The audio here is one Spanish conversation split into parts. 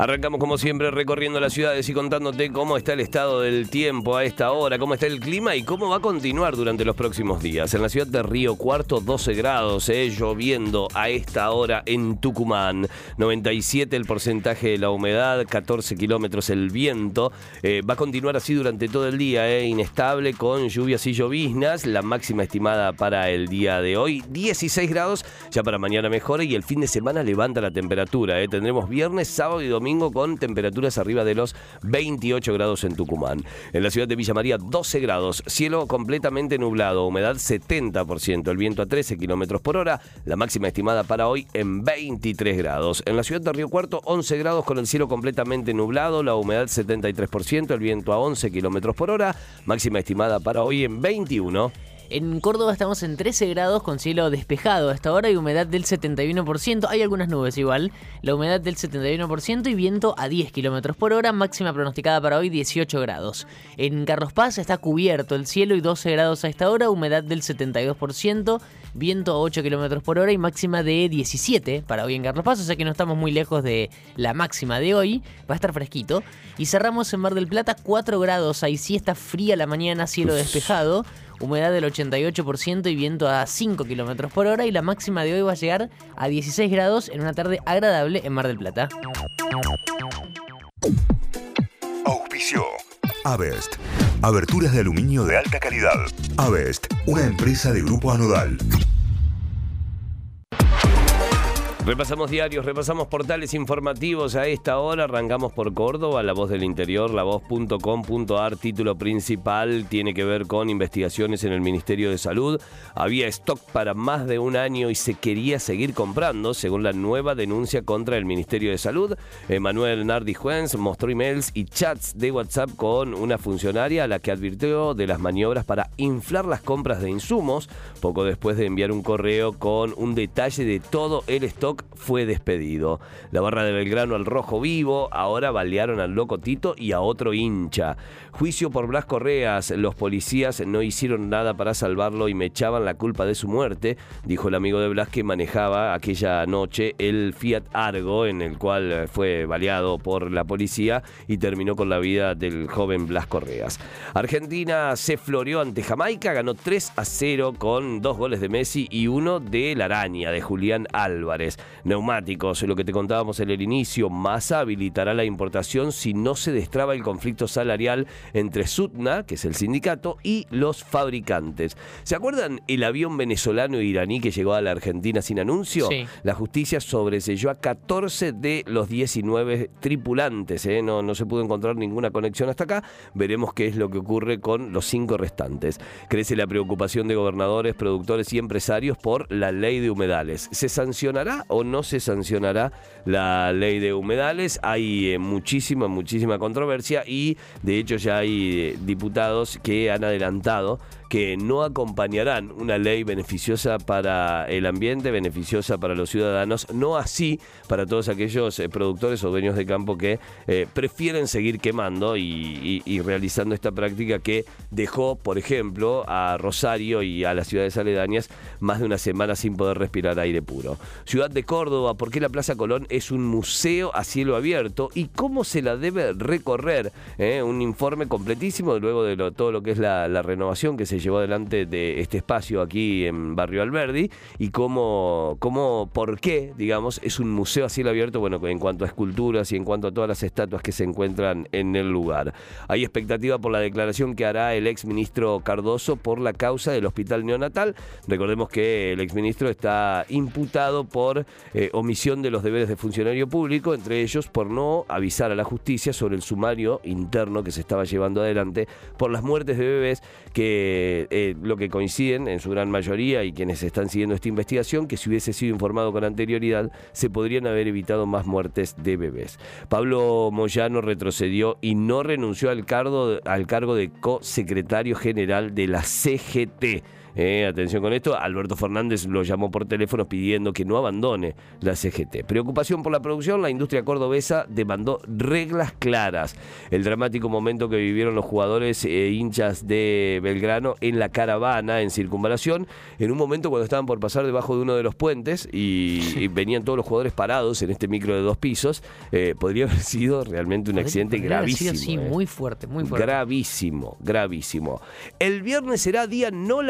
Arrancamos como siempre recorriendo las ciudades y contándote cómo está el estado del tiempo a esta hora, cómo está el clima y cómo va a continuar durante los próximos días. En la ciudad de Río Cuarto, 12 grados, eh, lloviendo a esta hora en Tucumán. 97 el porcentaje de la humedad, 14 kilómetros el viento. Eh, va a continuar así durante todo el día, eh, inestable con lluvias y lloviznas. La máxima estimada para el día de hoy, 16 grados. Ya para mañana mejora y el fin de semana levanta la temperatura. Eh. Tendremos viernes, sábado y domingo con temperaturas arriba de los 28 grados en Tucumán. En la ciudad de Villa María 12 grados, cielo completamente nublado, humedad 70%, el viento a 13 kilómetros por hora, la máxima estimada para hoy en 23 grados. En la ciudad de Río Cuarto 11 grados con el cielo completamente nublado, la humedad 73%, el viento a 11 kilómetros por hora, máxima estimada para hoy en 21. En Córdoba estamos en 13 grados con cielo despejado. Hasta ahora hay humedad del 71%. Hay algunas nubes igual. La humedad del 71% y viento a 10 kilómetros por hora. Máxima pronosticada para hoy 18 grados. En Carlos Paz está cubierto el cielo y 12 grados a esta hora. Humedad del 72%. Viento a 8 kilómetros por hora y máxima de 17 para hoy en Carlos Paz. O sea que no estamos muy lejos de la máxima de hoy. Va a estar fresquito. Y cerramos en Mar del Plata 4 grados. Ahí sí está fría la mañana, cielo despejado humedad del 88% y viento a 5 km por hora y la máxima de hoy va a llegar a 16 grados en una tarde agradable en Mar del Plata. Auspicio. Avest. Aberturas de aluminio de alta calidad. Avest, una empresa de grupo anodal. Repasamos diarios, repasamos portales informativos a esta hora. Arrancamos por Córdoba, La Voz del Interior, lavoz.com.ar. Título principal tiene que ver con investigaciones en el Ministerio de Salud. Había stock para más de un año y se quería seguir comprando, según la nueva denuncia contra el Ministerio de Salud. Manuel Nardi Juens mostró emails y chats de WhatsApp con una funcionaria a la que advirtió de las maniobras para inflar las compras de insumos, poco después de enviar un correo con un detalle de todo el stock fue despedido. La barra de Belgrano al rojo vivo, ahora balearon al loco Tito y a otro hincha. Juicio por Blas Correas, los policías no hicieron nada para salvarlo y me echaban la culpa de su muerte, dijo el amigo de Blas que manejaba aquella noche el Fiat Argo en el cual fue baleado por la policía y terminó con la vida del joven Blas Correas. Argentina se floreó ante Jamaica, ganó 3 a 0 con dos goles de Messi y uno de la araña de Julián Álvarez neumáticos, lo que te contábamos en el inicio, Massa habilitará la importación si no se destraba el conflicto salarial entre Sutna, que es el sindicato, y los fabricantes. ¿Se acuerdan el avión venezolano e iraní que llegó a la Argentina sin anuncio? Sí. La justicia sobreselló a 14 de los 19 tripulantes. ¿eh? No, no se pudo encontrar ninguna conexión hasta acá. Veremos qué es lo que ocurre con los cinco restantes. Crece la preocupación de gobernadores, productores y empresarios por la ley de humedales. ¿Se sancionará o no se sancionará la ley de humedales? Hay eh, muchísima, muchísima controversia y de hecho ya hay eh, diputados que han adelantado que no acompañarán una ley beneficiosa para el ambiente, beneficiosa para los ciudadanos, no así para todos aquellos eh, productores o dueños de campo que eh, prefieren seguir quemando y, realizando esta práctica que dejó, por ejemplo, a Rosario y a las ciudades aledañas más de una semana sin poder respirar aire puro. Ciudad de Córdoba, ¿por qué la Plaza Colón es un museo a cielo abierto y cómo se la debe recorrer? Eh, Un informe completísimo luego de todo lo que es la renovación que se llevó adelante de este espacio aquí en Barrio Alberdi y cómo, cómo, por qué, digamos, es un museo a cielo abierto, bueno, en cuanto a esculturas y en cuanto a todas las estatuas que se encuentran en el lugar. Hay expectativa por la declaración que hará el ex ministro Cardoso por la causa del hospital neonatal. Recordemos que el ex ministro está imputado por eh, omisión de los deberes de funcionario público, entre ellos por no avisar a la justicia sobre el sumario interno que se estaba llevando adelante por las muertes de bebés que eh, lo que coinciden en su gran mayoría y quienes están siguiendo esta investigación, que si hubiese sido informado con anterioridad se podrían haber evitado más muertes de bebés. Pablo Moyano retrocedió y no renunció al cargo, al cargo de co-secretario general de la CGT. Eh, atención con esto, Alberto Fernández lo llamó por teléfono pidiendo que no abandone la CGT. Preocupación por la producción, la industria cordobesa demandó reglas claras. El dramático momento que vivieron los jugadores e hinchas de Belgrano en la caravana en circunvalación, en un momento cuando estaban por pasar debajo de uno de los puentes y, venían todos los jugadores parados en este micro de dos pisos, eh, podría haber sido realmente un accidente gravísimo. sí, eh. muy fuerte, muy fuerte. Gravísimo, gravísimo. El viernes será día no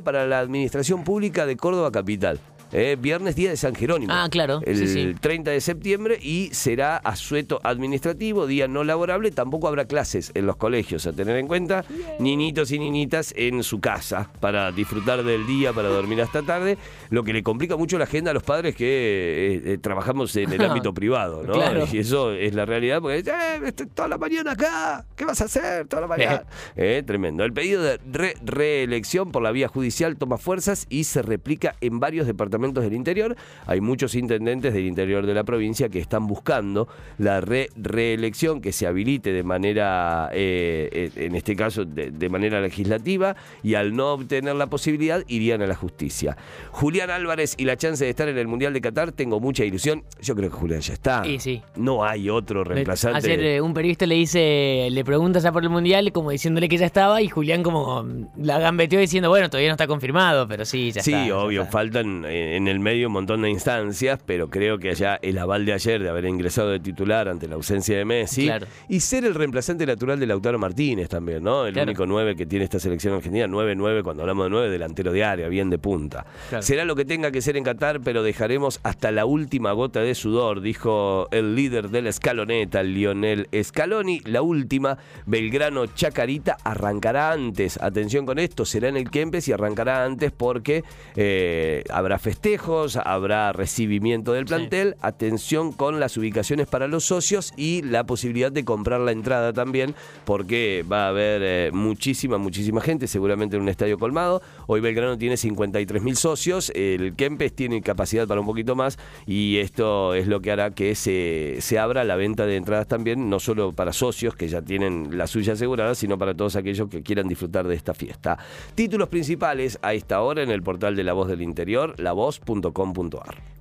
para la Administración Pública de Córdoba Capital. Eh, viernes día de San Jerónimo. Ah, claro. El 30 de septiembre y será asueto administrativo, día no laborable. Tampoco habrá clases en los colegios a tener en cuenta. Niñitos y niñitas en su casa para disfrutar del día, para dormir hasta tarde. Lo que le complica mucho la agenda a los padres que eh, eh, trabajamos en el ámbito privado, ¿no? Y eso es la realidad porque eh, estoy toda la mañana acá, ¿qué vas a hacer toda la mañana? tremendo. El pedido de reelección por la vía judicial toma fuerzas y se replica en varios departamentos del interior. Hay muchos intendentes del interior de la provincia que están buscando la reelección que se habilite de manera, eh, eh, en este caso, de, manera legislativa y al no obtener la posibilidad irían a la justicia. Julián Álvarez y la chance de estar en el Mundial de Qatar, tengo mucha ilusión. Yo creo que Julián ya está. Sí, sí. No hay otro reemplazante. Ayer eh, un periodista le dice, le pregunta ya por el Mundial, como diciéndole que ya estaba, y Julián como la gambeteó diciendo, bueno, todavía no está confirmado, pero sí, ya está. Sí, obvio, faltan en el medio un montón de instancias, pero creo que allá el aval de ayer de haber ingresado de titular ante la ausencia de Messi y ser el reemplazante natural de Lautaro Martínez también, ¿no? El único 9 que tiene esta selección argentina, 9-9, cuando hablamos de 9, delantero de área, bien de punta. Será lo que tenga que ser en Qatar, pero dejaremos hasta la última gota de sudor, dijo el líder de la escaloneta, Lionel Scaloni. La última, Belgrano Chacarita, arrancará antes. Atención con esto, será en el Kempes y arrancará antes porque eh, habrá festejos habrá recibimiento del plantel, atención con las ubicaciones para los socios y la posibilidad de comprar la entrada también, porque va a haber eh, muchísima, muchísima gente, seguramente en un estadio colmado. Hoy Belgrano tiene 53 mil socios, el Kempes tiene capacidad para un poquito más y esto es lo que hará que se, se abra la venta de entradas también, no solo para socios que ya tienen la suya asegurada, sino para todos aquellos que quieran disfrutar de esta fiesta. Títulos principales a esta hora en el portal de La Voz del Interior,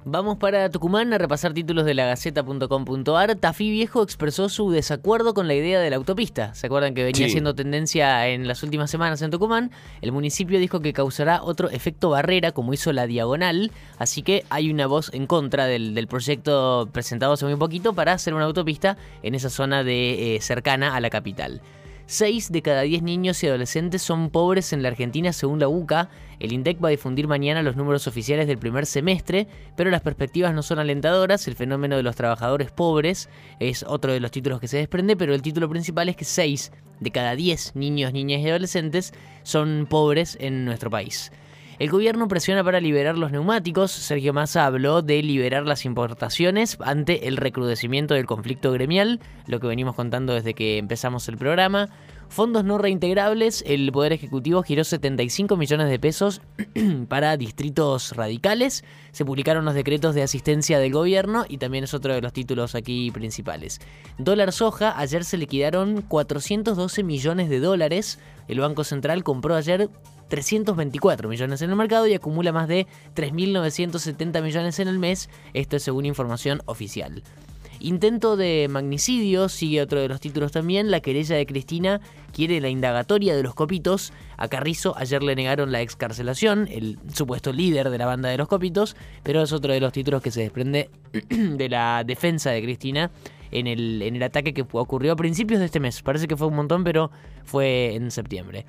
Vamos para Tucumán a repasar títulos de la Gaceta.com.ar. Tafí Viejo expresó su desacuerdo con la idea de la autopista. ¿Se acuerdan que venía siendo tendencia en las últimas semanas en Tucumán? El municipio dijo que causará otro efecto barrera como hizo la diagonal, así que hay una voz en contra del, proyecto presentado hace muy poquito para hacer una autopista en esa zona de, eh, cercana a la capital. 6 de cada 10 niños y adolescentes son pobres en la Argentina según la UCA. El INDEC va a difundir mañana los números oficiales del primer semestre, pero las perspectivas no son alentadoras. El fenómeno de los trabajadores pobres es otro de los títulos que se desprende, pero el título principal es que 6 de cada 10 niños, niñas y adolescentes son pobres en nuestro país. El gobierno presiona para liberar los neumáticos. Sergio Massa habló de liberar las importaciones ante el recrudecimiento del conflicto gremial, lo que venimos contando desde que empezamos el programa. Fondos no reintegrables, el Poder Ejecutivo giró 75 millones de pesos para distritos radicales. Se publicaron los decretos de asistencia del gobierno y también es otro de los títulos aquí principales. Dólar soja, ayer se liquidaron 412 millones de dólares. El Banco Central compró ayer 324 millones en el mercado y acumula más de 3.970 millones en el mes, esto es según información oficial. Intento de magnicidio, sigue otro de los títulos también, la querella de Cristina quiere la indagatoria de los copitos, a Carrizo ayer le negaron la excarcelación, el supuesto líder de la banda de los copitos, pero es otro de los títulos que se desprende de la defensa de Cristina en el, en el ataque que ocurrió a principios de este mes, parece que fue un montón, pero fue en septiembre.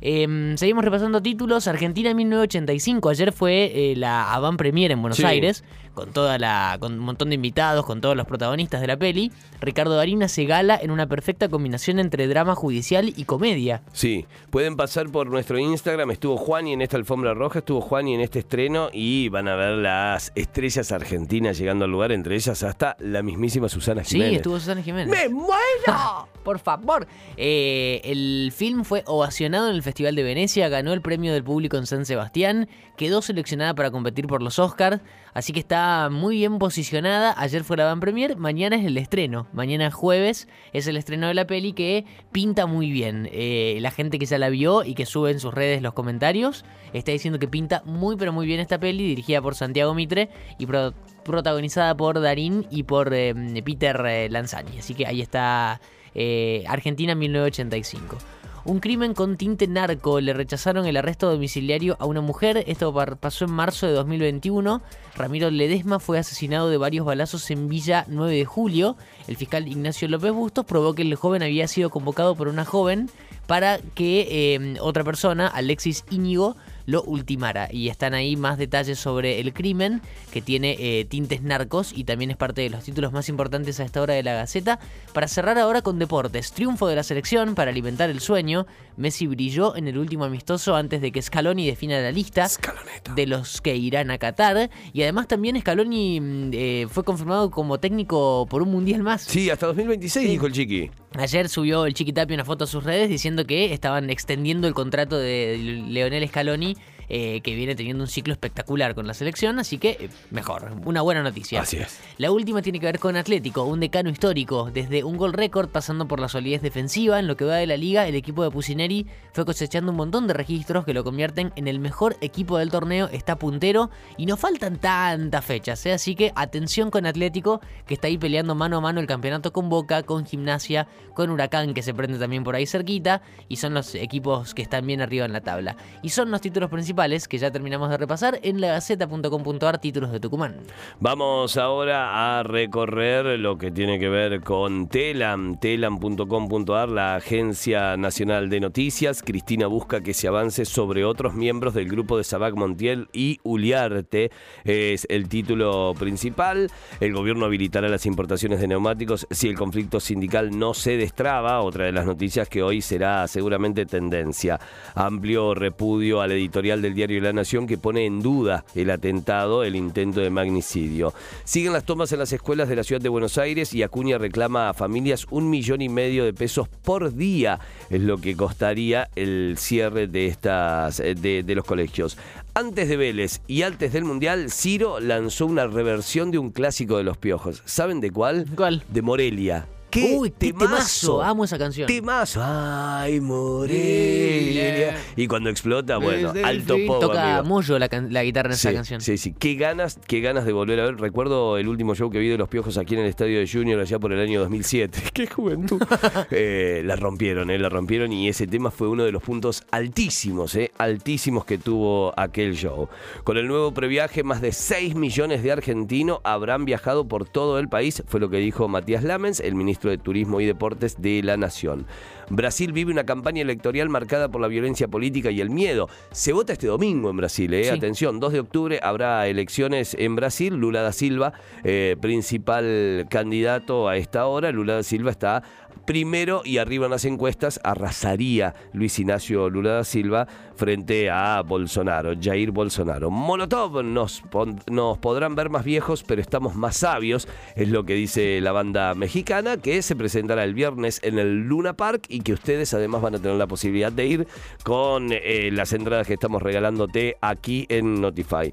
Em, seguimos repasando títulos. Argentina 1985. Ayer fue eh, la Avant Premier en Buenos Aires. Con toda la. con un montón de invitados, con todos los protagonistas de la peli. Ricardo Darina se gala en una perfecta combinación entre drama judicial y comedia. Sí, pueden pasar por nuestro Instagram. Estuvo Juan y en esta alfombra roja, estuvo Juan y en este estreno. Y van a ver las estrellas argentinas llegando al lugar, entre ellas hasta la mismísima Susana Jiménez. Sí, estuvo Susana Jiménez. ¡Me muero! Por favor. Eh, el film fue ovacionado en el Festival de Venecia, ganó el premio del público en San Sebastián, quedó seleccionada para competir por los Oscars, así que está muy bien posicionada. Ayer fue la van premier, mañana es el estreno. Mañana jueves es el estreno de la peli que pinta muy bien. Eh, la gente que ya la vio y que sube en sus redes los comentarios está diciendo que pinta muy pero muy bien esta peli, dirigida por Santiago Mitre y protagonizada por Darín y por eh, Peter Lanzani. Así que ahí está Argentina 1985 un crimen con tinte narco. Le rechazaron el arresto domiciliario a una mujer. Esto pasó en marzo de 2021. Ramiro Ledesma fue asesinado de varios balazos en Villa 9 de julio. El fiscal Ignacio López Bustos probó que el joven había sido convocado por una joven para que eh, otra persona, Alexis Íñigo, lo ultimara. Y están ahí más detalles sobre el crimen, que tiene eh, tintes narcos y también es parte de los títulos más importantes a esta hora de la Gaceta. Para cerrar ahora con deportes, triunfo de la selección para alimentar el sueño. Messi brilló en el último amistoso antes de que Scaloni defina la lista de los que irán a Qatar. Y además también Scaloni mm, eh, fue confirmado como técnico por un mundial más. Sí, hasta 2026 dijo el Chiqui. Ayer subió el Chiquitapi una foto a sus redes diciendo que estaban extendiendo el contrato de Leonel Scaloni eh, que viene teniendo un ciclo espectacular con la selección, así que eh, mejor, una buena noticia. Así es. La última tiene que ver con Atlético, un decano histórico, desde un gol récord pasando por la solidez defensiva, en lo que va de la liga, el equipo de Pusineri fue cosechando un montón de registros que lo convierten en el mejor equipo del torneo, está puntero y no faltan tantas fechas, ¿eh? así que atención con Atlético, que está ahí peleando mano a mano el campeonato con Boca, con Gimnasia, con Huracán, que se prende también por ahí cerquita, y son los equipos que están bien arriba en la tabla. Y son los títulos principales que ya terminamos de repasar en lagaceta.com.ar títulos de Tucumán. Vamos ahora a recorrer lo que tiene que ver con Telam, telam.com.ar, la Agencia Nacional de Noticias. Cristina busca que se avance sobre otros miembros del grupo de Sabac Montiel y Uliarte. Es el título principal. El gobierno habilitará las importaciones de neumáticos si el conflicto sindical no se destraba. Otra de las noticias que hoy será seguramente tendencia. Amplio repudio al editorial del diario La Nación que pone en duda el atentado, el intento de magnicidio. Siguen las tomas en las escuelas de la ciudad de Buenos Aires y Acuña reclama a familias un millón y medio de pesos por día, es lo que costaría el cierre de, estas, eh, de, de los colegios. Antes de Vélez y antes del Mundial, Ciro lanzó una reversión de un clásico de los piojos. ¿Saben de cuál? ¿Cuál? De Morelia. ¡Qué Uy, temazo! Amo esa canción. Temazo. Ay, Morelia. Y cuando explota, bueno, alto pop, Toca mucho la, guitarra en esa canción. Sí, sí. Qué ganas, qué ganas de volver a ver. Recuerdo el último show que vi de Los Piojos aquí en el Estadio de Junior allá por el año 2007. ¡Qué juventud! eh, la rompieron, ¿eh? La rompieron y ese tema fue uno de los puntos altísimos, ¿eh? Altísimos que tuvo aquel show. Con el nuevo previaje, más de 6 millones de argentinos habrán viajado por todo el país, fue lo que dijo Matías Lamens, el ministro de Turismo y Deportes de la Nación. Brasil vive una campaña electoral marcada por la violencia política y el miedo. Se vota este domingo en Brasil, ¿eh? atención, 2 de octubre habrá elecciones en Brasil. Lula da Silva, eh, principal candidato a esta hora. Lula da Silva está primero y arriba en las encuestas arrasaría Luis Ignacio Lula da Silva frente a Bolsonaro, Jair Bolsonaro. Molotov nos, nos podrán ver más viejos, pero estamos más sabios, es lo que dice la banda mexicana, que se presentará el viernes en el Luna Park y que ustedes además van a tener la posibilidad de ir con eh, las entradas que estamos regalándote aquí en Notify.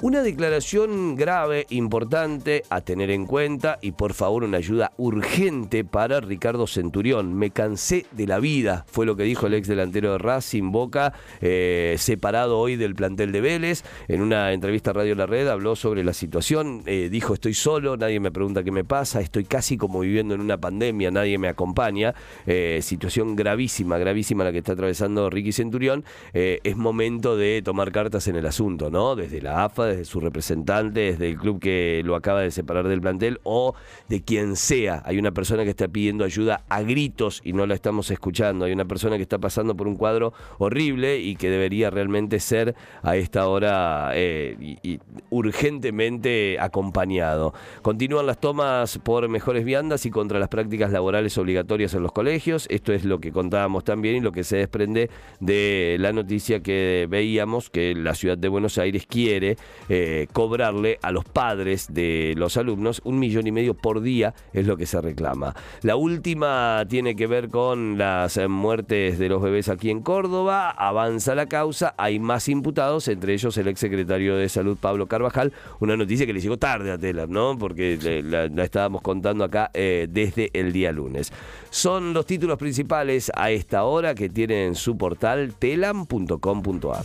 Una declaración grave, importante a tener en cuenta y por favor una ayuda urgente para Ricardo Centurión. Me cansé de la vida, fue lo que dijo el ex delantero de Racing Boca, eh, separado hoy del plantel de Vélez. En una entrevista a Radio La Red habló sobre la situación, eh, dijo estoy solo, nadie me pregunta qué me pasa, estoy casi como viviendo en una pandemia, nadie me acompaña. Eh, situación gravísima, gravísima la que está atravesando Ricky Centurión. es momento de tomar cartas en el asunto, ¿no? Desde la AFA, desde su representante, desde el club que lo acaba de separar del plantel o de quien sea. Hay una persona que está pidiendo ayuda a gritos y no la estamos escuchando. Hay una persona que está pasando por un cuadro horrible y que debería realmente ser a esta hora eh, urgentemente acompañado. Continúan las tomas por mejores viandas y contra las prácticas laborales obligatorias en los colegios. Esto es lo que contábamos también y lo que se desprende de la noticia que veíamos que la ciudad de Buenos Aires quiere eh, cobrarle a los padres de los alumnos un millón y medio por día, es lo que se reclama. La última tiene que ver con las muertes de los bebés aquí en Córdoba, avanza la causa, hay más imputados, entre ellos el exsecretario de Salud Pablo Carvajal, una noticia que le llegó tarde a Telam, ¿no? Porque la, estábamos contando acá eh, desde el día lunes. Son los títulos principales a esta hora que tienen su portal telam.com.ar.